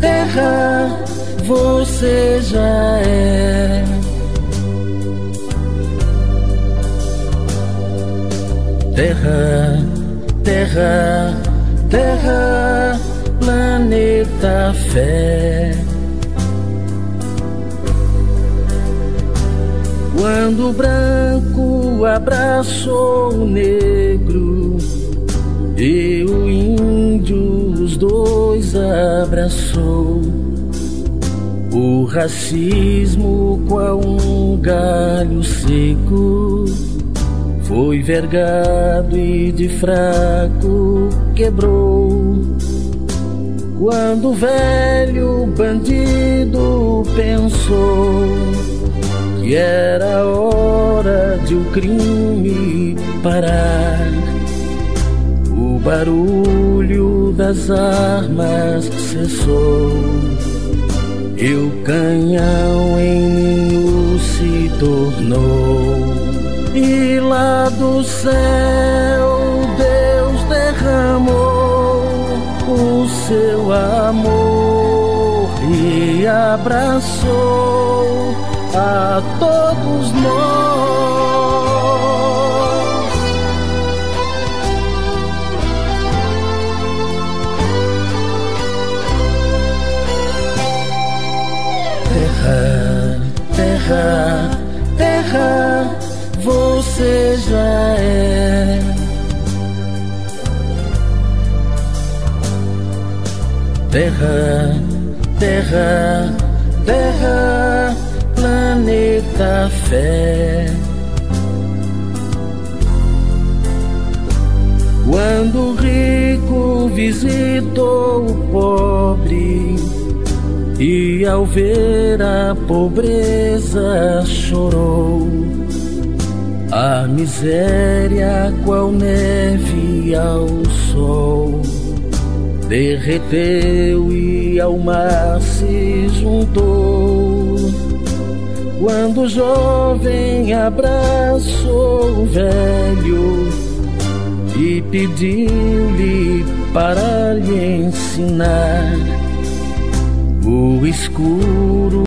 terra você já é. Terra, terra, terra, planeta fé. Quando o branco abraçou o negro e dois abraçou, o racismo qual um galho seco foi vergado e de fraco quebrou. Quando o velho bandido pensou que era hora de o crime parar, o barulho das armas cessou. E o canhão em ninho se tornou. E lá do céu Deus derramou o seu amor e abraçou a todos nós. Terra, você já é. Terra, terra, terra, planeta fé. Quando o rico visitou o pobre e ao ver a pobreza chorou, a miséria qual neve ao sol derreteu e ao mar se juntou. Quando o jovem abraçou o velho e pediu-lhe para lhe ensinar o escuro